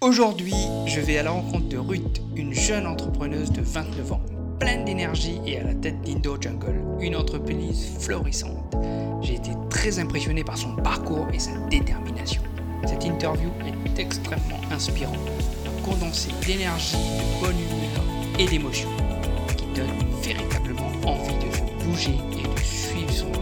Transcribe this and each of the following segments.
Aujourd'hui, je vais à la rencontre de Ruth, une jeune entrepreneuse de 29 ans, pleine d'énergie et à la tête d'Indo Jungle, une entreprise florissante. J'ai été très impressionné par son parcours et sa détermination. Cette interview est extrêmement inspirante, condensée d'énergie, de bonne humeur et d'émotion, qui donne véritablement envie de bouger et de suivre son.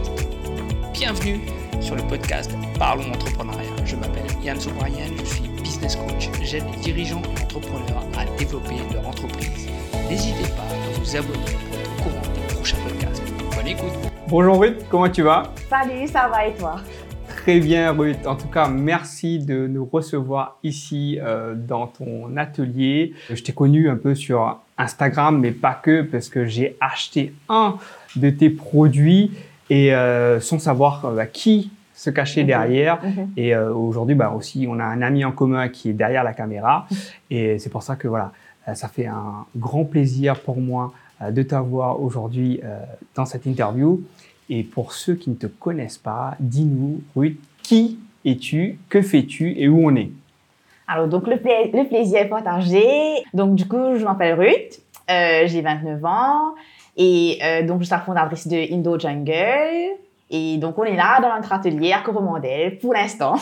Bienvenue sur le podcast Parlons Entrepreneuriat. Je m'appelle Yann Sobrian, je suis business coach. J'aide les dirigeants et entrepreneurs à développer leur entreprise. N'hésitez pas à vous abonner pour être au courant des prochains podcasts. Bonne écoute. Bonjour Ruth, comment tu vas? Salut, ça va et toi? Très bien Ruth. En tout cas, merci de nous recevoir ici euh, dans ton atelier. Je t'ai connu un peu sur Instagram, mais pas que, parce que j'ai acheté un de tes produits et euh, sans savoir euh, qui se cacher Mhm. derrière. Mhm. Et euh, aujourd'hui, bah, aussi, on a un ami en commun qui est derrière la caméra. Et c'est pour ça que voilà, euh, ça fait un grand plaisir pour moi euh, de t'avoir aujourd'hui euh, dans cette interview. Et pour ceux qui ne te connaissent pas, dis-nous, Ruth, qui es-tu, que fais-tu et où on est? Alors, donc, le, pla- le plaisir est partagé. Donc, du coup, je m'appelle Ruth, euh, j'ai 29 ans et donc, je suis la fondatrice de Indo Jungle. Et donc, on est là dans notre atelier à Coromandel pour l'instant.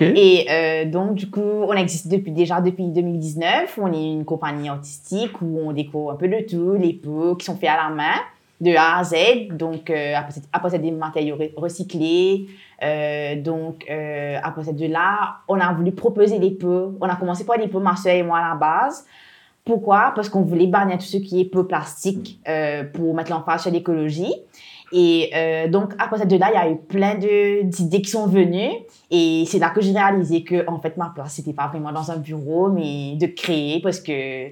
Et euh, donc, du coup, on existe depuis, déjà depuis 2019. On est une compagnie artistique où on décore un peu de tout, les pots qui sont faits à la main, de A à Z. Donc, euh, après, c'est des matériaux re- recyclés. Euh, donc, euh, après cette de là, on a voulu proposer des pots. On a commencé par des pots, ma soeur et moi, à la base. Pourquoi? Parce qu'on voulait bannir tout ce qui est pots plastiques euh, pour mettre l'emphase sur l'écologie. Et euh, donc, après cette de là, il y a eu plein d'idées qui sont venues. Et c'est là que j'ai réalisé que, en fait, ma place, c'était pas vraiment dans un bureau, mais de créer, parce que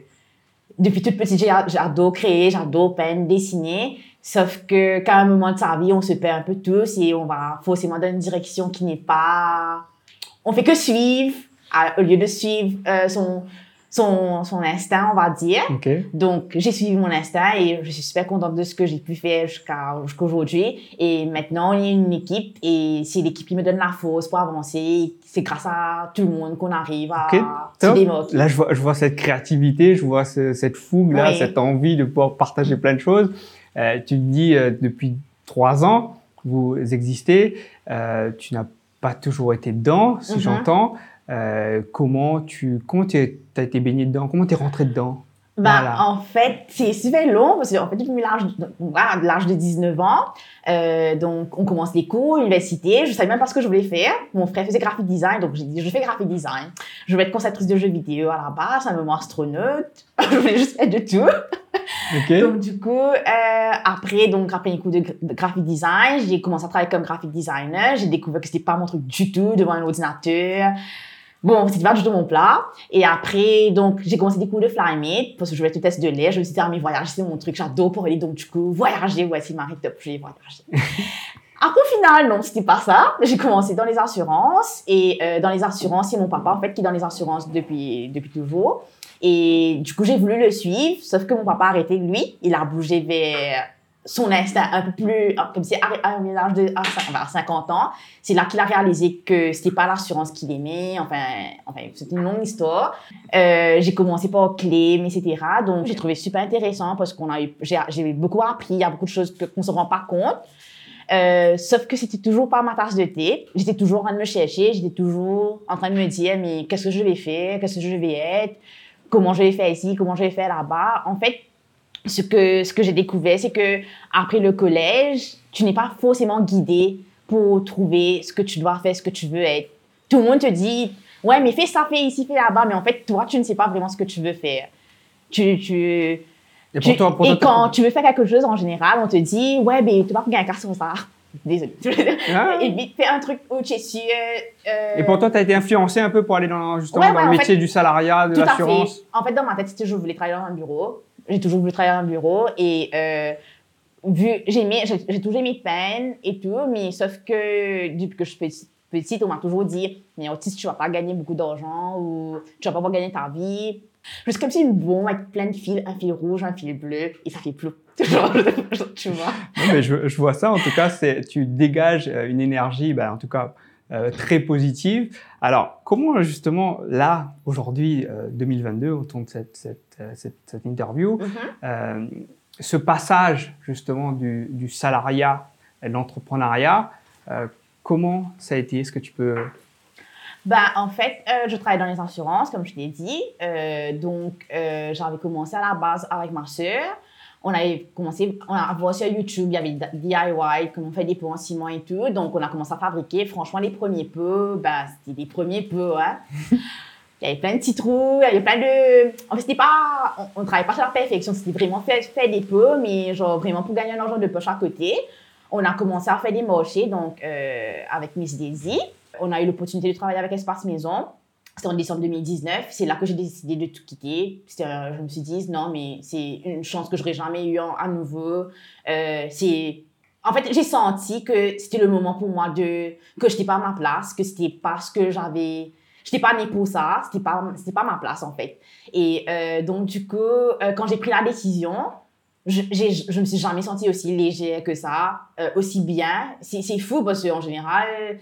depuis toute petite, j'adore créer, j'adore peindre, dessiner. Sauf que, qu'à un moment de sa vie, on se perd un peu tous et on va forcément dans une direction qui n'est pas. On fait que suivre, à- au lieu de suivre euh, son, son, son instinct, on va dire. Ok. Donc, j'ai suivi mon instinct et je suis super contente de ce que j'ai pu faire jusqu'à jusqu'à aujourd'hui. Et maintenant, on est une équipe et c'est l'équipe qui me donne la force pour avancer. C'est grâce à tout le monde qu'on arrive à Ok, se. Là, je vois, je vois cette créativité, je vois ce- cette fougue, là, Oui. cette envie de pouvoir partager plein de choses. Euh, tu te dis, euh, depuis trois ans, vous existez, euh, tu n'as pas toujours été dedans, si Mhm. j'entends. Euh, comment tu comment tu as été baigné dedans? Comment tu es rentré dedans? Voilà. En fait, c'est super long parce qu'en fait, depuis l'âge de, l'âge de 19 ans, euh, donc on commence les cours, l'université. Je savais même pas ce que je voulais faire. Mon frère faisait graphic design, donc j'ai dit je fais graphic design. Je vais être conceptrice de jeux vidéo à la base, un moment astronaute. je voulais juste faire de tout. Donc, du coup, euh, après, donc, après un cours de graphic design, j'ai commencé à travailler comme graphic designer. J'ai découvert que c'était pas mon truc du tout devant un ordinateur. Bon, c'était pas du tout mon plat. Et après, donc, j'ai commencé des cours de Flymate parce que je voulais tout test de l'air. Je me suis dit, ah, mais voyager, c'est mon truc. J'adore pour aller. Donc, du coup, voyager, ouais, c'est ma top. Je vais voyager. Après, au final, non, c'était pas ça. J'ai commencé dans les assurances. Et euh, dans les assurances, c'est mon papa, en fait, qui est dans les assurances depuis, depuis toujours. Et du coup, j'ai voulu le suivre, sauf que mon papa a arrêté, lui. Il a bougé vers son instinct un peu plus, comme à à l'âge de à cin- vers 50 ans, c'est là qu'il a réalisé que c'était pas l'assurance qu'il aimait. Enfin, enfin c'est une longue histoire. Euh, j'ai commencé par Clem, etc. Donc, j'ai trouvé super intéressant parce qu'on a eu, j'ai, beaucoup appris. Il y a beaucoup de choses qu'on se rend pas compte. Euh, sauf que c'était toujours pas ma tasse de thé. J'étais toujours en train de me chercher. J'étais toujours en train de me dire, mais qu'est-ce que je vais faire? Qu'est-ce que je vais être? Comment je vais faire ici? Comment je vais faire là-bas? En fait, ce que, ce que j'ai découvert, c'est que après le collège, tu n'es pas forcément guidé pour trouver ce que tu dois faire, ce que tu veux être. Tout le monde te dit, ouais, mais fais ça, fais ici, fais là-bas, mais en fait, toi, tu ne sais pas vraiment ce que tu veux faire. Tu, tu, Et tu- toi, quand tu veux faire quelque chose, en général, on te dit, ouais, mais tu vas gagner un sur ça. Désolée. Ah. Et vite, fais un truc où tu es sûr. euh, Et pour toi, tu as été influencé un peu pour aller dans, justement, Ouais, dans ouais, le métier fait, du salariat, de l'assurance? En fait, dans ma tête, c'était toujours voulu travailler dans un bureau. J'ai toujours voulu travailler dans un bureau et euh, vu, j'ai j'ai toujours aimé peindre et tout, mais sauf que depuis que je suis petite, on m'a toujours dit, mais autiste, tu vas pas gagner beaucoup d'argent ou tu vas pas pouvoir gagner ta vie. Suis comme si une bombe avec plein de fils, un fil rouge, un fil bleu, et ça fait. Genre, tu vois. Non, mais je, vois ça, en tout cas, tu dégages euh, une énergie, bah, en tout cas, euh, très positive. Alors, comment justement, là, aujourd'hui, 2022, autour de cette, cette, cette, interview, mm-hmm. ce passage justement du, du salariat et de l'entrepreneuriat, comment ça a été? Est-ce que tu peux ben, en fait, je travaille dans les assurances, comme je t'ai dit. donc, j'avais commencé à la base avec ma sœur on avait commencé, on a voir sur YouTube, il y avait DIY, comment on fait des pots en ciment et tout. Donc, on a commencé à fabriquer. Franchement, les premiers pots, ben, c'était des premiers pots, hein. il y avait plein de petits trous, il y avait plein de... En fait, c'était pas... On ne travaillait pas sur la perfection, c'était vraiment fait, fait des pots, mais genre vraiment pour gagner un argent de poche à côté. On a commencé à faire des marchés, donc euh, avec Miss Daisy. On a eu l'opportunité de travailler avec Espace Maison. C'était en décembre 2019. C'est là que j'ai décidé de tout quitter. je me suis dit, non, mais c'est une chance que j'aurais jamais eu à nouveau. Euh, c'est en fait, j'ai senti que c'était le moment pour moi de que j'étais pas à ma place, que c'était parce que j'avais j'étais pas née pour ça, c'était pas c'était pas ma place en fait. Et euh, donc du coup, euh, quand j'ai pris la décision, je, je me suis jamais sentie aussi légère que ça, aussi bien. C'est fou parce qu'en général,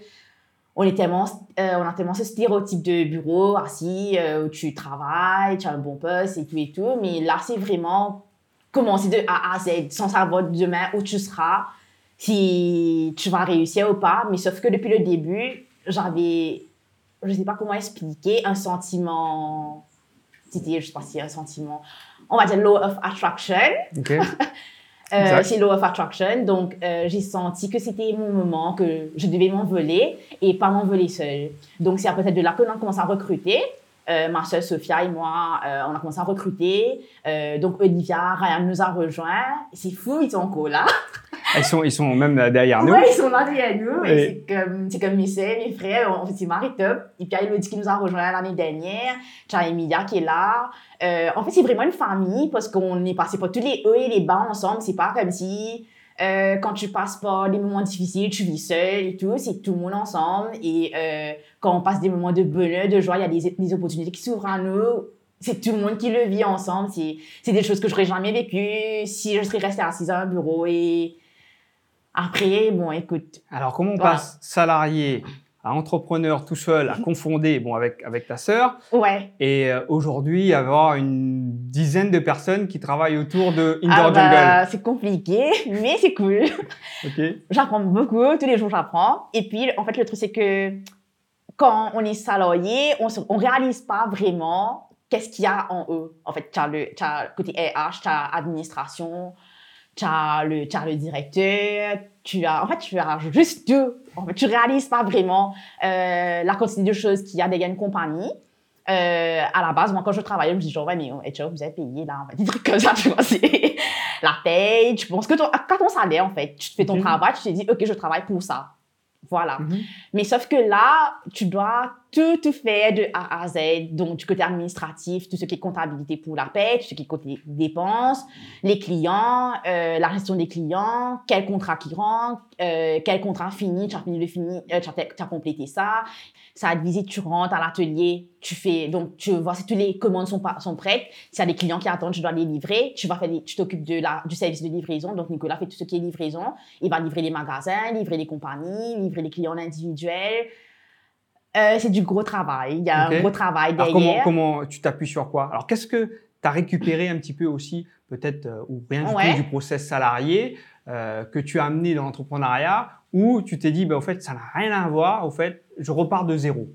on, est tellement, euh, on a tellement ce stéréotype de bureau assis euh, où tu travailles, tu as un bon poste et tout et tout. Mais là, c'est vraiment commencer de A à Z sans savoir demain où tu seras, si tu vas réussir ou pas. Mais sauf que depuis le début, j'avais, je sais pas comment expliquer, un sentiment. C'était, je sais pas si un sentiment. On va dire law of attraction. Euh, c'est Law of Attraction. Donc, euh, j'ai senti que c'était mon moment, que je devais m'envoler et pas m'envoler seule. Donc, c'est à partir de là que l'on a commencé à recruter. Euh, ma soeur Sophia et moi, on a commencé à recruter. donc, Olivia, Ryan nous a rejoints. C'est fou, ils sont encore là. Ils sont, ils sont même derrière nous. Oui, ils sont derrière nous. C'est comme, c'est comme mes soeurs, mes frères. En fait, c'est Marie-Top. Et puis, il y a Elodie qui nous a rejoints l'année dernière. As Emilia qui est là. Euh, en fait, c'est vraiment une famille parce qu'on est passé par tous les hauts et les bas ensemble. C'est pas comme si euh, quand tu passes par des moments difficiles, tu vis seul et tout. C'est tout le monde ensemble. Et euh, quand on passe des moments de bonheur, de joie, il y a des, des opportunités qui s'ouvrent à nous. C'est tout le monde qui le vit ensemble. C'est des choses que je n'aurais jamais vécues si je serais restée assise à un bureau. Et après, bon, écoute. Alors, comment on passe salarié à entrepreneur tout seul, à confonder bon, avec, avec ta sœur. Ouais. Et euh, aujourd'hui, avoir une dizaine de personnes qui travaillent autour de Indoor ah bah, C'est compliqué, mais c'est cool. ok. J'apprends beaucoup, tous les jours j'apprends. Et puis, en fait, le truc, c'est que quand on est salarié, on ne réalise pas vraiment qu'est-ce qu'il y a en eux. En fait, tu as, le, as côté RH, tu as administration, tu as le, as le directeur, tu as, en fait, tu as juste deux. En fait, tu réalises pas vraiment euh, la quantité de choses qu'il y a dans une compagnie. Euh, à la base, moi, quand je travaillais, je me disais, genre, ouais, mais oh, tu vous avez payé, là, des trucs comme ça, tu vois, c'est la paye, tu penses que ton, quand ton salaire, en fait, tu fais ton travail, tu te dis, OK, je travaille pour ça. Voilà. Mhm. Mais sauf que là, tu dois tout, tout faire de A à Z. Donc, du côté administratif, tout ce qui est comptabilité pour la paie, tout ce qui est côté dépenses, les clients, euh, la gestion des clients, quel contrat qui rentre, euh, quel contrat fini, tu as fini euh, tu as complété ça. Ça a visite, tu rentres à l'atelier, tu fais, donc tu vois si toutes les commandes sont, pas, sont prêtes. S'il y a des clients qui attendent, tu dois les livrer. Tu vas faire tu t'occupes de la, du service de livraison. Donc, Nicolas fait tout ce qui est livraison. Il va livrer les magasins, livrer les compagnies, livrer les clients individuels. Euh, c'est du gros travail. Il y a un gros travail derrière. comment, comment tu t'appuies sur quoi? Alors, qu'est-ce que tu as récupéré un petit peu aussi, peut-être, euh, ou rien du tout, du process salarié euh, que tu as amené dans l'entrepreneuriat, où tu t'es dit, bah, au fait, ça n'a rien à voir, au fait, je repars de zéro?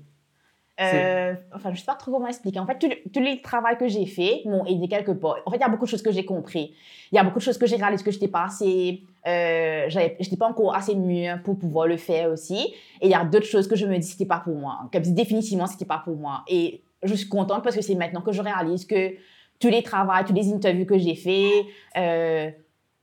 Euh, enfin, je sais pas trop comment expliquer. En fait, tous les travaux que j'ai fait m'ont aidé quelque part. En fait, il y a beaucoup de choses que j'ai compris. Il y a beaucoup de choses que j'ai réalisées que je n'étais pas assez, euh, j'étais pas encore assez mûre pour pouvoir le faire aussi. Et il y a d'autres choses que je me dis c'était pas pour moi. Comme définitivement c'était pas pour moi. Et je suis contente parce que c'est maintenant que je réalise que tous les travaux, tous les interviews que j'ai fait, euh,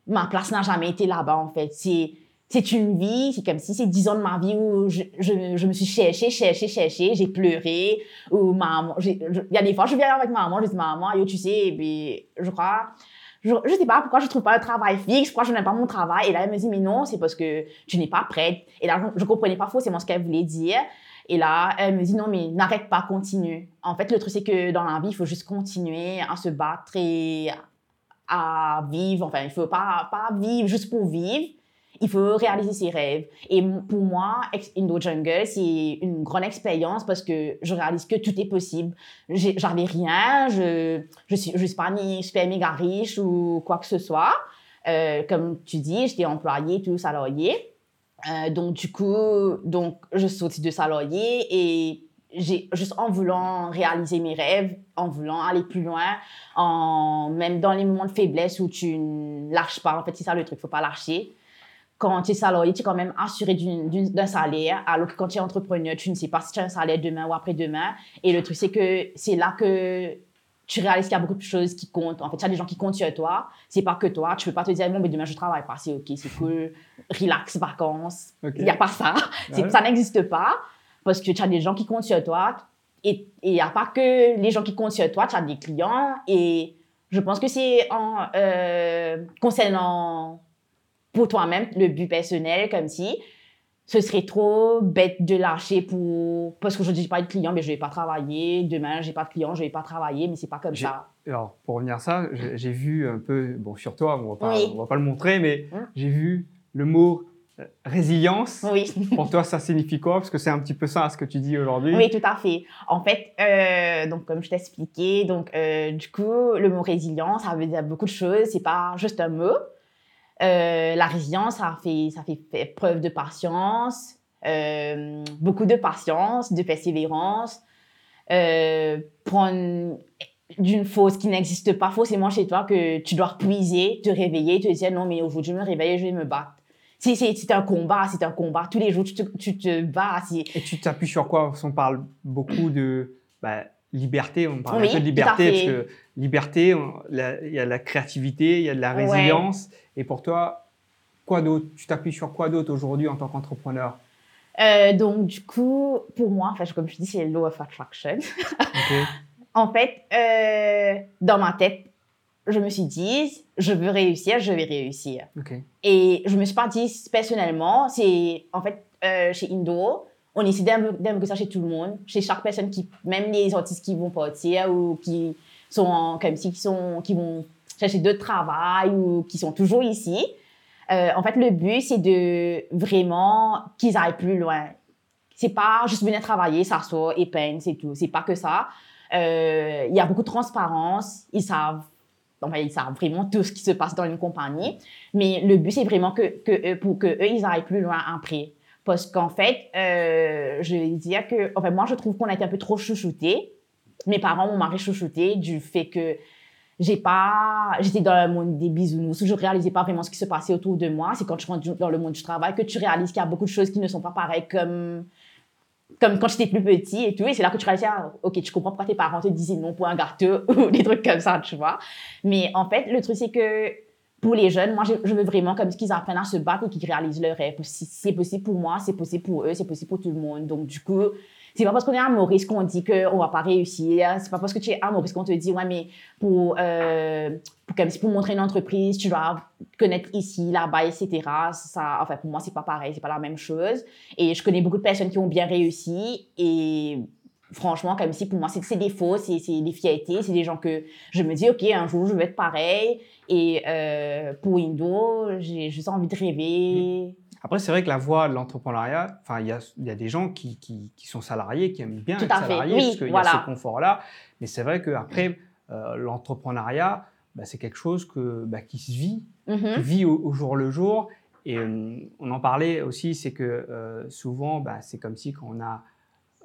ma place n'a jamais été là-bas en fait. C'est c'est une vie, c'est comme si c'est dix ans de ma vie où je, je, je me suis cherchée, cherchée, cherchée, j'ai pleuré, ou maman, il y a des fois, je viens avec maman, je dis, maman, yo, tu sais, et je crois, je, je sais pas pourquoi je trouve pas un travail fixe, pourquoi je n'aime pas mon travail, et là, elle me dit, mais non, c'est parce que tu n'es pas prête, et là, je, je comprenais pas forcément ce qu'elle voulait dire, et là, elle me dit, non, mais n'arrête pas, continue. En fait, le truc, c'est que dans la vie, il faut juste continuer à se battre et à vivre, enfin, il faut pas, pas vivre juste pour vivre, il faut réaliser ses rêves. Et pour moi, Indo Jungle, c'est une grande expérience parce que je réalise que tout est possible. J'avais rien, je je suis, je pas ni super méga riche ou quoi que ce soit. Euh, comme tu dis, j'étais employée, tout salarié. Euh, donc, du coup, donc, je suis de salarié et j'ai juste en voulant réaliser mes rêves, en voulant aller plus loin, en, même dans les moments de faiblesse où tu ne lâches pas. En fait, c'est ça le truc, faut pas lâcher. Quand tu es salarié, tu es quand même assuré d'un salaire, alors que quand tu es entrepreneur, tu ne sais pas si tu as un salaire demain ou après-demain. Et le truc, c'est que c'est là que tu réalises qu'il y a beaucoup de choses qui comptent. En fait, il y a des gens qui comptent sur toi. C'est pas que toi. Tu peux pas te dire, bon, mais demain, je travaille pas. C'est OK, c'est cool. Relax, vacances. Il n'y a pas ça. Ouais. Ça n'existe pas parce que tu as des gens qui comptent sur toi. Et il n'y a pas que les gens qui comptent sur toi, tu as des clients. Et je pense que c'est en euh, concernant pour toi-même le but personnel, comme si ce serait trop bête de lâcher pour. Parce qu'aujourd'hui, j'ai pas de clients, mais je vais pas travailler. Demain, j'ai pas de clients, je vais pas travailler, mais c'est pas comme ça. Alors, pour revenir à ça, j'ai vu un peu, bon, sur toi, on va pas, Oui. on va pas le montrer, mais Hum. j'ai vu le mot euh, résilience. Oui. Pour toi, ça signifie quoi? Parce que c'est un petit peu ça, ce que tu dis aujourd'hui. Oui, tout à fait. En fait, euh, donc comme je t'ai expliqué, donc euh, du coup, le mot résilience, ça veut dire beaucoup de choses. C'est pas juste un mot. Euh, la résilience, ça fait, ça fait fait preuve de patience, euh, beaucoup de patience, de persévérance. Euh, prendre d'une fausse qui n'existe pas forcément chez toi, que tu dois puiser, te réveiller, te dire non, mais aujourd'hui, je me réveille, je vais me battre. C'est, un combat, c'est un combat. Tous les jours, tu te, tu te bats. Et tu t'appuies sur quoi? Qu'on parle beaucoup de bah, liberté, on parle Oui, un peu de liberté, parce que liberté, on- il y a la créativité, il y a de la Ouais. Et pour toi, quoi d'autre? Tu t'appuies sur quoi d'autre aujourd'hui en tant qu'entrepreneur? Euh, donc, du coup, pour moi, enfin, comme je dis, c'est Law of Attraction. Ok. en fait, euh, dans ma tête, je me suis dit, je veux réussir, je vais réussir. Et je me suis pas dit personnellement, c'est en fait euh, chez Indo, on essaie d'imbriquer ça chez tout le monde, chez chaque personne qui, même les artistes qui vont partir ou qui sont en- comme si qui sont qui vont chercher d'autres travail ou qui sont toujours ici. Euh, en fait, le but c'est de vraiment qu'ils aillent plus loin. C'est pas juste venir travailler, s'asseoir et peindre, c'est tout. C'est pas que ça. Euh, Il y a beaucoup de transparence. Ils savent, enfin, ils savent vraiment tout ce qui se passe dans une compagnie. Mais le but, c'est vraiment que, que pour que eux, ils aillent plus loin après. Parce qu'en fait, euh, je vais dire que, enfin, moi, je trouve qu'on a été un peu trop chouchoutés. Mes parents m'ont marré chouchouté du fait que j'ai pas, j'étais dans le monde des bisounours je réalisais pas vraiment ce qui se passait autour de moi. C'est quand tu rentres dans le monde du travail que tu réalises qu'il y a beaucoup de choses qui ne sont pas pareilles comme, comme quand j'étais plus petit et tout. Et c'est là que tu réalises, ah, ok, tu comprends pourquoi tes parents te disaient non pour un gâteau ou des trucs comme ça, tu vois. Mais en fait, le truc, c'est que pour les jeunes, moi, je, veux vraiment comme qu'ils apprennent à se battre et qu'ils réalisent leurs rêves. Si c'est possible pour moi, c'est possible pour eux, c'est possible pour tout le monde. Donc, du coup, c'est pas parce qu'on est à Maurice qu'on dit qu'on va pas réussir. C'est pas parce que tu es à Maurice qu'on te dit, ouais, mais pour, euh, pour, pour montrer une entreprise, tu dois connaître ici, là-bas, etc. Ça, enfin, pour moi, c'est pas pareil, c'est pas la même chose. Et je connais beaucoup de personnes qui ont bien réussi et franchement, comme si pour moi, c'est des faux, c'est des fiertés, c'est des gens que je me dis, OK, un jour, je vais être pareil. Et euh, pour Indo, j'ai juste envie de rêver. Après, c'est vrai que la voie de l'entrepreneuriat, enfin, il y a, il y a des gens qui, qui, qui sont salariés, qui aiment bien Tout être salariés, oui, parce qu'il y a ce confort-là. Mais c'est vrai qu'après, euh, l'entrepreneuriat, bah, c'est quelque chose que, bah, qui se vit, Mhm. qui vit au, au jour le jour. Et euh, on en parlait aussi, c'est que euh, souvent, bah, c'est comme si quand on a,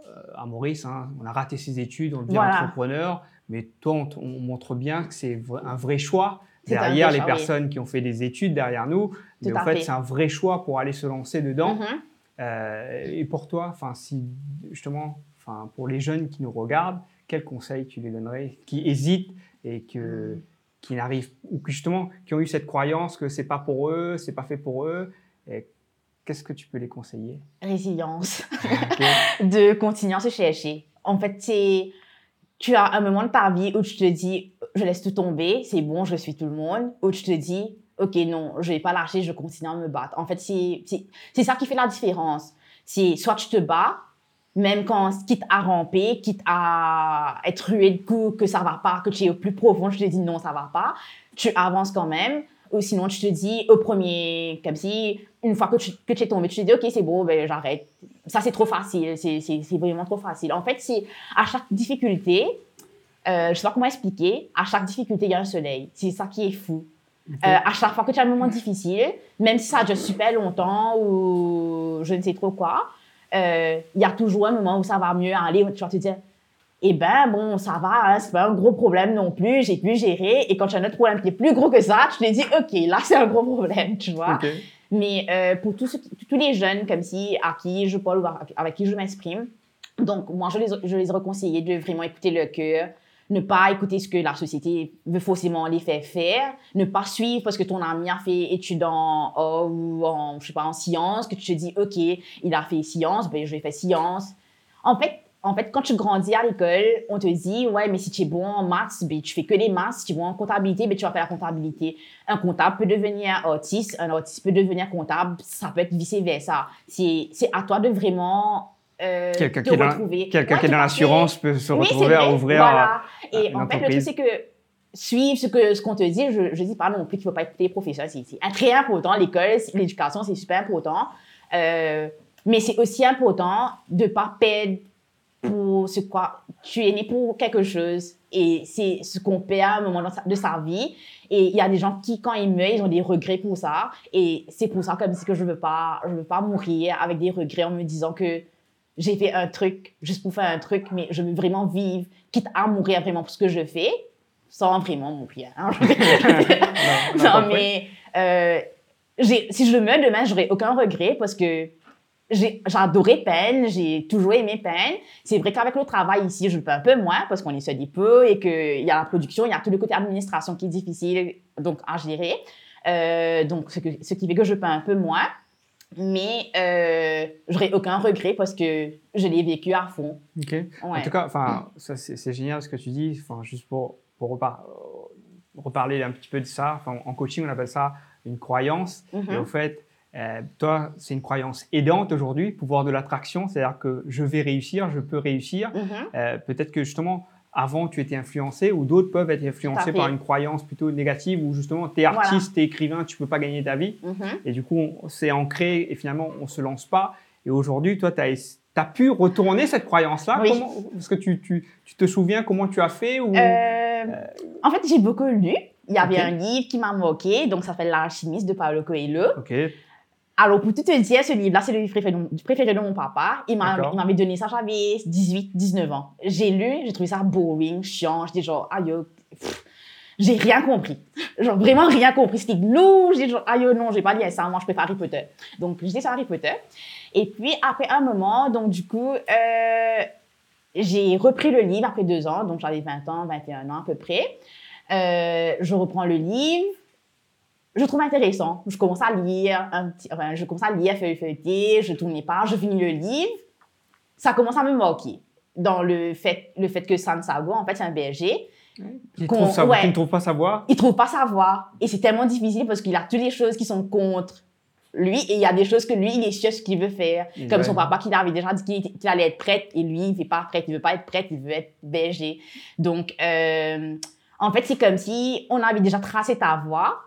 euh, à Maurice, hein, on a raté ses études, on devient Voilà. entrepreneur, mais toi, on, montre bien que c'est un vrai choix. Derrière les oui. personnes qui ont fait des études derrière nous, mais en fait, fait. c'est un vrai choix pour aller se lancer dedans. Mhm. Euh, et pour toi, enfin, si justement, enfin, pour les jeunes qui nous regardent, quels conseils tu les donnerais, qui hésitent et que Mm. qui n'arrivent ou justement qui ont eu cette croyance que c'est pas pour eux, c'est pas fait pour eux, et qu'est-ce que tu peux les conseiller? Résilience. Ok. de continuer à se chercher. En fait, c'est tu as un moment de ta vie où tu te dis je laisse tout tomber, c'est bon, je suis tout le monde, ou tu te dis ok non, je vais pas lâcher, je continue à me battre. En fait, c'est ça qui fait la différence. C'est soit tu te bats même quand quitte à ramper, quitte à être rué de coups, que ça va pas, que tu es au plus profond, tu te dis non, ça va pas, tu avances quand même. Ou sinon, tu te dis au premier, comme si une fois que tu, que tu es tombé, tu te dis, OK, c'est bon, ben, j'arrête. Ça, c'est trop facile. C'est vraiment trop facile. En fait, c'est à chaque difficulté, euh, je sais pas comment expliquer, à chaque difficulté, il y a un soleil. C'est ça qui est fou. Euh, à chaque fois que tu as un moment difficile, même si ça dure super longtemps ou je ne sais trop quoi, euh, il y a toujours un moment où ça va mieux aller, où tu vas te dire, eh ben bon, ça va, hein, c'est pas un gros problème non plus, j'ai pu gérer. Et quand tu as un autre problème qui est plus gros que ça, tu te dis, OK, là, c'est un gros problème, tu vois. Mais euh, pour tous, les jeunes comme si, à qui je parle ou avec- qui je m'exprime, donc moi, je les, je les conseillé de vraiment écouter le cœur, ne pas écouter ce que la société veut forcément les faire faire, ne pas suivre parce que ton ami a fait études en, ou en, je sais pas, en sciences, que tu te dis, OK, il a fait sciences, ben je vais faire sciences. En fait, en fait, quand tu grandis à l'école, on te dit, ouais, mais si tu es bon en maths, ben, tu fais que les maths. Si tu es bon en comptabilité, ben, tu vas faire la comptabilité. Un comptable peut devenir artiste, un artiste peut devenir comptable, ça peut être vice-versa. C'est à toi de vraiment euh, Quelqu'un qui est dans- retrouver. Quelqu'un Ouais, qui est dans à l'assurance peut se oui, retrouver à ouvrir. Voilà. Et une en fait, le truc, entreprise. c'est que suivre ce que ce qu'on te dit, je, je dis pas non plus qu'il faut pas écouter les professeurs. C'est très important. L'école, l'éducation, c'est super important. Euh, mais c'est aussi important de pas perdre pour ce quoi tu es né pour quelque chose et c'est ce qu'on perd à un moment de sa vie et il y a des gens qui quand ils meurent ils ont des regrets pour ça et c'est pour ça comme si que je veux pas je veux pas mourir avec des regrets en me disant que j'ai fait un truc juste pour faire un truc mais je veux vraiment vivre quitte à mourir vraiment pour ce que je fais sans vraiment mourir hein. Non mais euh, si je meurs demain j'aurai aucun regret parce que j'ai adoré peine, j'ai toujours aimé peine. C'est vrai qu'avec le travail ici, je le fais un peu moins parce qu'on est seul des peu et qu'il y a la production, il y a tout le côté administration qui est difficile donc à gérer. Euh, donc, ce, que, ce qui fait que je peux un peu moins. Mais euh, j'aurai aucun regret parce que je l'ai vécu à fond. Ok. Ouais. En tout cas, enfin, ça c'est génial ce que tu dis. Enfin, juste pour pour repar- euh, reparler un petit peu de ça. En coaching, on appelle ça une croyance. Mhm. Et au fait, euh, toi, c'est une croyance aidante aujourd'hui, pouvoir de l'attraction, c'est-à-dire que je vais réussir, je peux réussir. Mhm. Euh, Peut-être que justement, avant, tu étais influencé ou d'autres peuvent être influencés par une croyance plutôt négative où justement, tu es Voilà. artiste, tu es écrivain, tu peux pas gagner ta vie. Mhm. Et du coup, c'est ancré et finalement, on se lance pas. Et aujourd'hui, toi, tu as, pu retourner cette croyance-là? Oui. Comment- Est-ce que tu, tu, tu te souviens comment tu as fait ou... Euh, en fait, j'ai beaucoup lu. Il y avait un livre qui m'a moqué, donc ça s'appelle L'alchimiste de Paulo Coelho. Alors, pour tout te dire, ce livre-là, c'est le livre préféré de, préféré de mon papa. Il m'avait donné ça, j'avais 18, 19 ans. J'ai lu, j'ai trouvé ça boring, chiant. J'étais genre, aïe, oh, j'ai rien compris. Genre, vraiment rien compris. C'était lourd. J'étais genre, aïe, oh, non, j'ai pas lu ça. Moi, je préfère Harry Potter. Donc, j'étais sur Harry Potter. Et puis, après un moment, donc, du coup, euh, j'ai repris le livre après deux ans. Donc, j'avais 20 ans, 21 ans à peu près. Euh, je reprends le livre je trouve intéressant. Je commence à lire, un petit, enfin, je commence à lire, feuille- feuilleter, je tourne les pages, je finis le livre. Ça commence à me moquer. Dans le fait, le fait que Sansago, en fait, c'est un berger. Qui, Qu'on- trouve ouais. ne trouve pas savoir. Il trouve pas sa voix. Et c'est tellement difficile parce qu'il a toutes les choses qui sont contre lui et il y a des choses que lui, il est sûr ce qu'il veut faire. Il Comme son papa qui avait déjà dit qu'il allait être prêtre et lui, il n'est pas prêtre, il veut pas être prêtre, il veut être berger. Donc, euh, en fait, c'est comme si on avait déjà tracé ta voie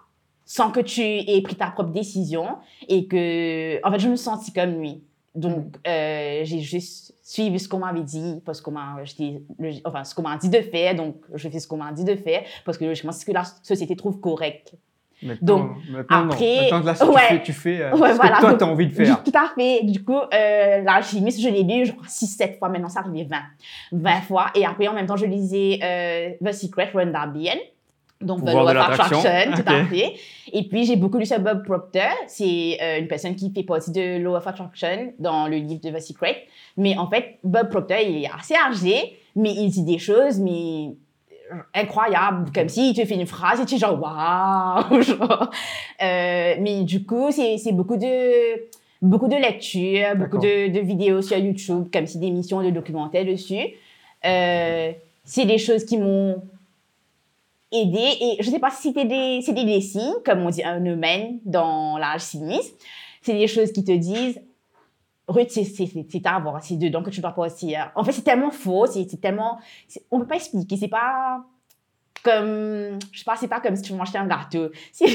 sans que tu aies pris ta propre décision et que, en fait, je me sentis comme lui. Donc, euh, j'ai juste suivi ce qu'on m'avait dit parce qu'on m'a, enfin, ce qu'on m'a dit de faire. Donc, je fais ce qu'on m'a dit de faire parce que logiquement, c'est ce que la société trouve correct. Maintenant, Donc, maintenant, après- Maintenant, là, si tu ouais. fais, tu fais euh, Ouais, ce voilà. que toi, tu as envie de faire. Tout à fait. Du coup, euh, l'alchimiste, je l'ai lu, je crois, 6-7 fois. Maintenant, c'est arrivé 20. 20 fois. Et après, en même temps, je lisais euh, The Secret, Rhonda Byrne. Donc, l'attraction. Attraction, tout à Ok. fait. Et puis, j'ai beaucoup lu sur Bob Proctor. C'est euh, une personne qui fait partie de Law of Attraction dans le livre de The Secret. Mais en fait, Bob Proctor, il est assez âgé, mais il dit des choses, mais incroyables. Comme s'il te fait une phrase et tu es genre, waouh! Euh, mais du coup, c'est beaucoup de beaucoup de lectures, beaucoup de, de vidéos sur YouTube, comme si des émissions de documentaires dessus. Euh, c'est des choses qui m'ont aidé et je sais pas si c'était des, signes, comme on dit un humain dans l'alchimisme. C'est des choses qui te disent, Ruth, c'est, c'est, c'est, c'est c'est dedans que tu dois passer. En fait, c'est tellement faux, c'est, c'est tellement, c'est- on peut pas expliquer, c'est pas, comme, je sais pas, c'est pas comme si tu mangeais un gâteau. C'est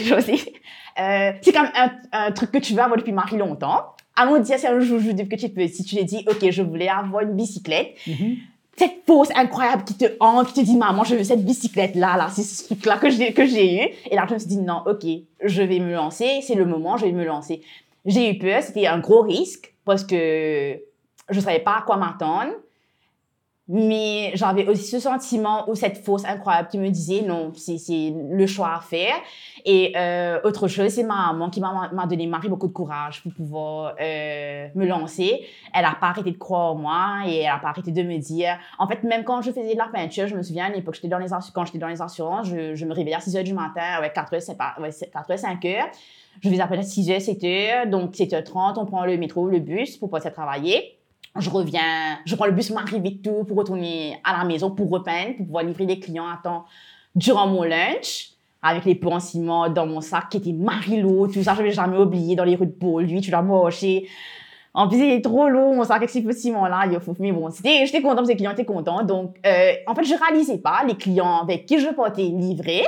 euh, c'est comme un, truc que tu veux avoir depuis marie longtemps. Allons dire, c'est un joujou depuis que tu es petit, tu te dis, ok, je voulais avoir une bicyclette. Mm-hmm. Cette pause incroyable qui te hante, qui te dit, maman, je veux cette bicyclette-là, là, c'est ce truc-là que j'ai, que j'ai eu. Et là, je me suis dit, non, ok, je vais me lancer, c'est le moment, je vais me lancer. J'ai eu peur, c'était un gros risque parce que je savais pas à quoi m'attendre. Mais j'avais aussi ce sentiment ou cette force incroyable qui me disait non, c'est le choix à faire. Et euh, autre chose, c'est ma maman qui m'a donné Marie beaucoup de courage pour pouvoir euh, me lancer. Elle n'a pas arrêté de croire en moi et elle n'a pas arrêté de me dire. En fait, même quand je faisais de la peinture, je me souviens à l'époque, j'étais dans les quand j'étais dans les assurances, je, je, me réveillais à 6 heures du matin avec 4 heures, 4 heures, 5 heures. Je faisais à peu près 6 heures, 7 heures. Donc, 7h30, on prend le métro, le bus pour pouvoir travailler je reviens, je prends le bus m'arrive tout pour retourner à la maison pour repeindre, pour pouvoir livrer les clients à temps durant mon lunch, avec les en ciment dans mon sac qui était Marilo, tout ça, je vais jamais oublié dans les rues de lui, tu l'as moché. En plus, il est trop lourd, mon sac avec ces ciment là, mais bon, j'étais contente, les clients étaient contents. Donc, euh, en fait, je réalisais pas les clients avec qui je portais livrer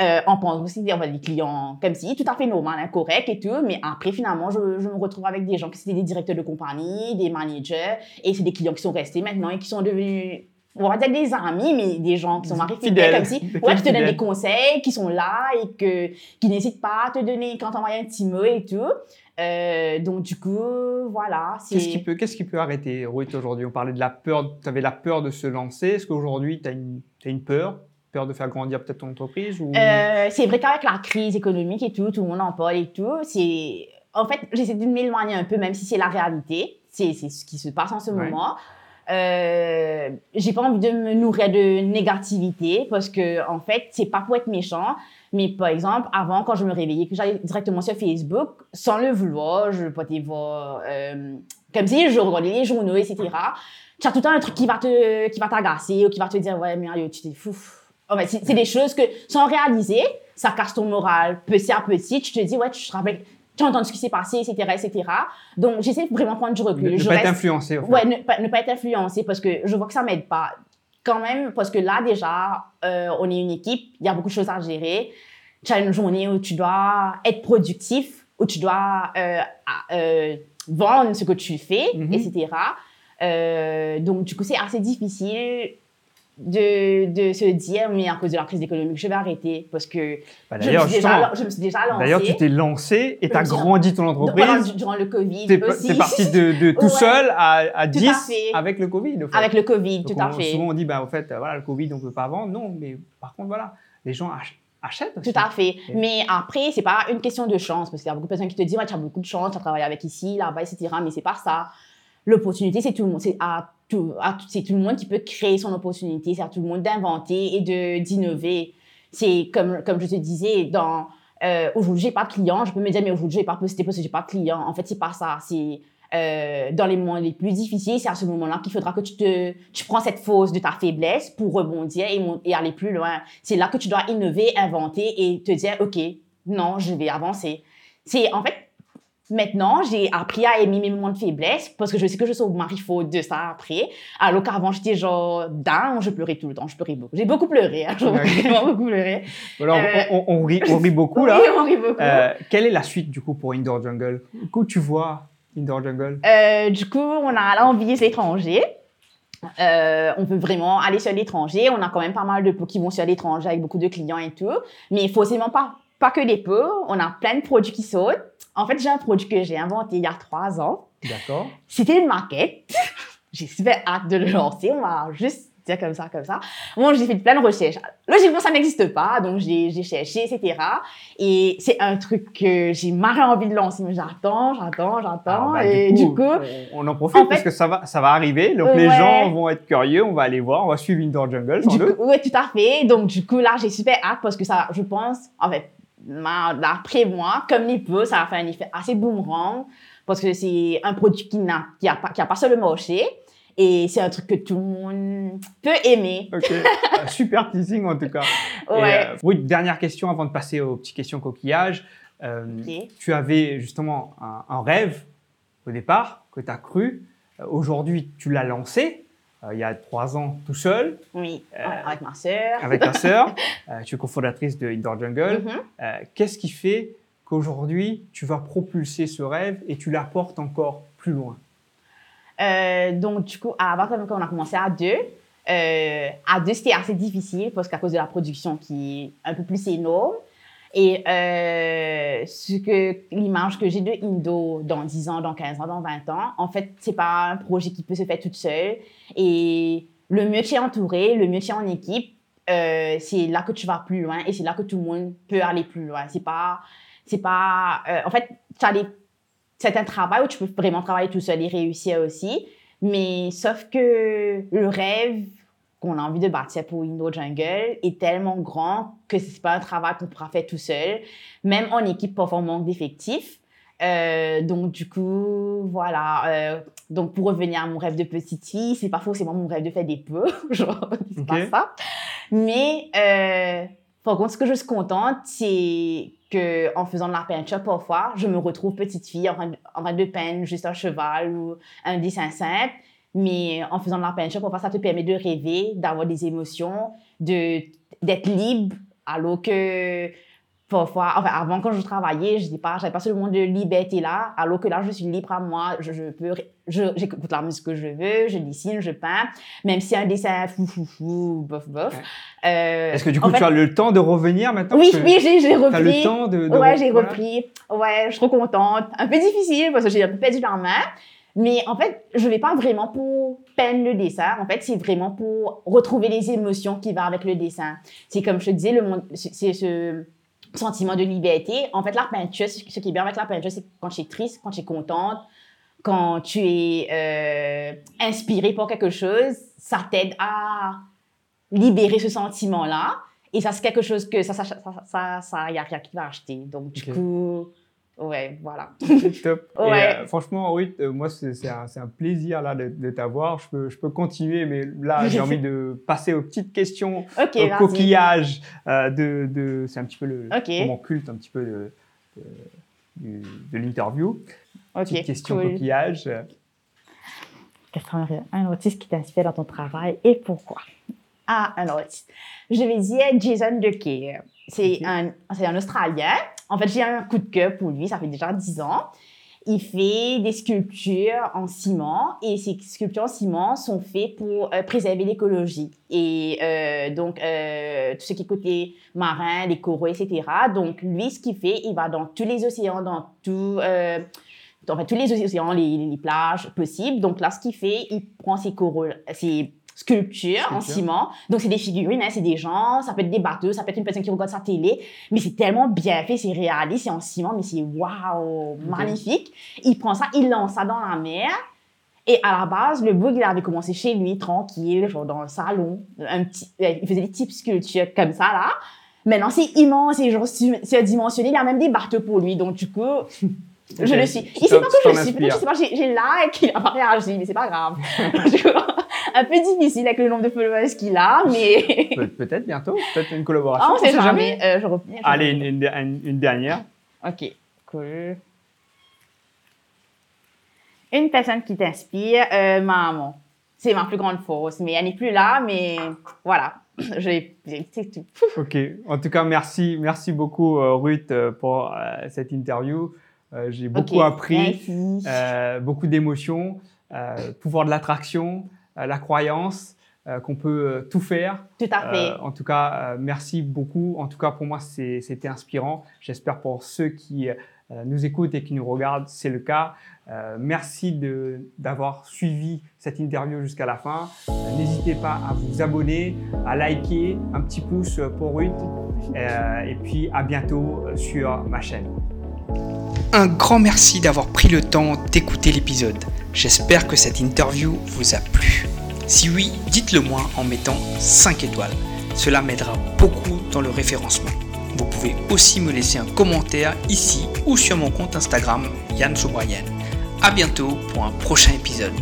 euh, on pense aussi des clients comme si, tout à fait normal, hein, correct et tout, mais après, finalement, je, je me retrouve avec des gens qui étaient des directeurs de compagnie, des managers, et c'est des clients qui sont restés maintenant et qui sont devenus, on va dire des amis, mais des gens qui sont mariés fidèles, comme si, ouais, qui te donnent des conseils, qui sont là et que, qui n'hésitent pas à te donner quand on un petit mot et tout. Euh, donc du coup, voilà. Qu'est-ce qui peut, qu'est-ce qui peut arrêter Ruth aujourd'hui? On parlait de la peur, tu avais la peur de se lancer. Est-ce qu'aujourd'hui tu as une, as une peur? Peur de faire grandir peut-être ton entreprise ou... Euh, c'est vrai qu'avec la crise économique et tout, tout le monde en parle et tout, c'est... En fait, j'essaie de m'éloigner un peu, même si c'est la réalité. C'est ce qui se passe en ce moment. Euh, j'ai pas envie de me nourrir de négativité parce que en fait c'est pas pour être méchant mais par exemple avant quand je me réveillais que j'allais directement sur Facebook sans le vouloir je pouvais voir euh, comme si je regardais les journaux etc tu as tout le temps un truc qui va te qui va t'agacer ou qui va te dire ouais mais tu t'es fou c'est des choses que, sans réaliser, ça casse ton moral petit à petit. Tu te dis, ouais, tu te rappelles, tu entends ce qui s'est passé, etc., etc. Donc, j'essaie vraiment de prendre du recul. Ne, je pas être influencé, en fait. Ouais, ne pas, ne pas être influencé parce que je vois que ça m'aide pas. Quand même, parce que là, déjà, euh, on est une équipe, il y a beaucoup de choses à gérer. Tu as une journée où tu dois être productif, où tu dois euh, euh, vendre ce que tu fais, mm-hmm. etc. donc, du coup, c'est assez difficile de, de, se dire, mais à cause de la crise économique, je vais arrêter parce que bah, je, me déjà, je, me suis déjà lancé. D'ailleurs, tu t'es lancé et tu as grandi ton entreprise. Durant, le Covid es, aussi. es parti de, de tout seul à, à 10 avec le Covid. Avec le Covid, tout à fait. Souvent, on dit, bah, en fait, voilà, le Covid, on ne peut pas vendre. Non, mais par contre, voilà, les gens achètent. Aussi. Tout à fait. Mais après, c'est pas une question de chance, parce qu'il y a beaucoup de personnes qui te disent, ouais, tu as beaucoup de chance, tu as travaillé avec ici, là-bas, etc. Mais c'est pas ça. L'opportunité, c'est tout le monde. C'est à tout, c'est tout le monde qui peut créer son opportunité, c'est à tout le monde d'inventer et de d'innover. C'est comme comme je te disais dans euh, aujourd'hui j'ai pas de client, je peux me dire mais aujourd'hui j'ai pas posté parce que j'ai pas de client. En fait c'est pas ça, c'est euh, dans les moments les plus difficiles, c'est à ce moment-là qu'il faudra que tu te tu prends cette fausse de ta faiblesse pour rebondir et, et aller plus loin. C'est là que tu dois innover, inventer et te dire ok non je vais avancer. C'est en fait Maintenant, j'ai appris à aimer mes moments de faiblesse parce que je sais que je sauve Marie faute de ça après. Alors qu'avant, j'étais genre down, je pleurais tout le temps, je pleurais beaucoup. J'ai beaucoup pleuré, hein, j'ai vraiment beaucoup pleuré. Alors, euh, on, on, rit, on, rit, beaucoup là. Oui, on rit beaucoup. Euh, quelle est la suite du coup pour Indoor Jungle? Du coup, tu vois Indoor Jungle? Euh, Du coup, on a l'envie l'étranger. Euh, on veut vraiment aller sur l'étranger. On a quand même pas mal de pots qui vont sur l'étranger avec beaucoup de clients et tout. Mais forcément pas, pas que des pots. On a plein de produits qui sautent. En fait, j'ai un produit que j'ai inventé il y a trois ans. D'accord. C'était une maquette. j'ai super hâte de le lancer. On va juste dire comme ça, comme ça. Bon, j'ai fait plein de recherches. Logiquement, ça n'existe pas, donc j'ai cherché, etc. Et c'est un truc que j'ai marre envie de lancer, mais j'attends, j'attends, j'attends. Ah, bah, et du coup, on, en profite parce que ça va, ça va arriver. Donc les gens vont être curieux, on va aller voir, on va suivre Indoor Jungle, sans doute. Oui, tout à fait. Donc du coup, là, j'ai super hâte parce que ça, je pense, en fait, d'après moi, comme les peu, ça a fait un effet assez boomerang parce que c'est un produit qui n'a qui a pas qui a pas seulement marché et c'est un truc que tout le monde peut aimer. Ok, super teasing en tout cas. Ouais. Euh, oui, dernière question avant de passer aux petites questions coquillages. Euh, Tu avais justement un, un, rêve au départ que tu as cru. Euh, aujourd'hui, tu l'as lancé. Il y a trois ans tout seul. Oui, avec ma sœur. Avec ta sœur. tu es cofondatrice de Indoor Jungle. Mhm. Qu'est-ce qui fait qu'aujourd'hui, tu vas propulser ce rêve et tu l'apportes encore plus loin? Donc, du coup, à partir quand on a commencé à deux, à deux, c'était assez difficile parce qu'à cause de la production qui est un peu plus énorme. Et euh, l'image que j'ai de Indo dans 10 ans, dans 15 ans, dans 20 ans, en fait, c'est pas un projet qui peut se faire toute seule. Et le mieux tu entouré, le mieux tu en équipe, euh, c'est là que tu vas plus loin et c'est là que tout le monde peut aller plus loin. C'est pas, c'est pas, euh, en fait, c'est un travail où tu peux vraiment travailler tout seul et réussir aussi. Mais sauf que le rêve, qu'on a envie de bâtir pour Indo Jungle est tellement grand que ce n'est pas un travail qu'on pourra faire tout seul, même en équipe parfois on manque d'effectifs. Euh, donc du coup, voilà. Euh, donc pour revenir à mon rêve de petite fille, c'est pas forcément mon rêve de faire des peu, genre c'est pas ça. Mais euh, par contre, ce que je suis contente, c'est que en faisant de la peinture parfois, je me retrouve petite fille en train de, en train de peindre juste un cheval ou un dessin simple mais en faisant de la peinture, parfois, ça te permet de rêver, d'avoir des émotions, de, d'être libre, alors que parfois, enfin, avant, quand je travaillais, je dis pas, j'avais pas ce monde de liberté là, alors que là, je suis libre à moi, je, je peux, j'écoute la musique que je veux, je dessine, je peins, même si un dessin fou, fou, fou, bof, bof. Euh, Est-ce que du coup, tu as le temps de revenir maintenant? Oui, oui, j'ai, repris. T'as le temps de, de Ouais, j'ai repris. Ouais, je suis trop contente. Un peu difficile parce que j'ai un peu perdu la main. Mais en fait, je vais pas vraiment pour peindre le dessin. En fait, c'est vraiment pour retrouver les émotions qui vont avec le dessin. C'est comme je te disais, le monde, c'est ce sentiment de liberté. En fait, la peinture, ce qui est bien avec la peinture, c'est quand tu es triste, quand tu es contente, quand tu es euh, inspiré par quelque chose, ça t'aide à libérer ce sentiment-là. Et ça, c'est quelque chose que ça, ça, ça, ça, ça, y a rien qui va acheter. Donc, du coup, Ouais, voilà. top. Ouais. Euh, franchement, oui, euh, moi, c'est un, un, plaisir là, de, de t'avoir. Je peux, je peux continuer, mais là, j'ai envie de passer aux petites questions, okay, au coquillage. Euh, de, de c'est un petit peu le moment culte, un petit peu de, de, de l'interview. Ok. Petite question coquillage. Un artiste qui t'inspire dans ton travail et pourquoi? Ah, un artiste. Je vais dire Jason Decker. C'est un, un Australien en fait, j'ai un coup de cœur pour lui, ça fait déjà 10 ans. Il fait des sculptures en ciment et ces sculptures en ciment sont faites pour euh, préserver l'écologie. Et euh, donc, euh, tout ce qui est côté marin, les coraux, etc. Donc, lui, ce qu'il fait, il va dans tous les océans, dans tout, en tous les océans, les, les, plages possibles. Donc, là, ce qu'il fait, il prend ses coraux, ses sculpture en ciment. Donc, c'est des figurines, hein, c'est des gens, ça peut être des bateaux, ça peut être une personne qui regarde sa télé, mais c'est tellement bien fait, c'est réaliste, c'est en ciment, mais c'est waouh, magnifique. Il prend ça, il lance ça dans la mer. Et à la base, le bug, il avait commencé chez lui, tranquille, genre dans le salon. Un petit, euh, il faisait des types sculptures comme ça, là. Maintenant, c'est immense, c'est genre dimensionné. Il y a même des bateaux pour lui. Donc, du coup, je le suis. Il sait pas que je le suis. Je sais pas, j'ai like, il a pas réagi, mais c'est pas grave. un peu difficile avec le nombre de followers qu'il a, mais. peut-être bientôt, peut-être une collaboration. Ah, on sait jamais. Euh, je reviens, Allez, une, une, dernière. Ok, cool. Une personne qui t'inspire, euh, maman. C'est ma plus grande force, mais elle n'est plus là, mais voilà. J'ai tout. Ok. En tout cas, merci, merci beaucoup, euh, Ruth, pour cette interview. J'ai beaucoup appris, beaucoup d'émotions, pouvoir de l'attraction. Euh, la croyance euh, qu'on peut euh, tout faire. Tout à fait. en tout cas, merci beaucoup. En tout cas, pour moi, c'était inspirant. J'espère pour ceux qui nous écoutent et qui nous regardent, c'est le cas. merci d'avoir suivi cette interview jusqu'à la fin. N'hésitez pas à vous abonner, à liker, un petit pouce pour Ruth. et puis à bientôt sur ma chaîne. Un grand merci d'avoir pris le temps d'écouter l'épisode. J'espère que cette interview vous a plu. Si oui, dites-le moi en mettant 5 étoiles. Cela m'aidera beaucoup dans le référencement. Vous pouvez aussi me laisser un commentaire ici ou sur mon compte Instagram Yann Sobrayen. A bientôt pour un prochain épisode.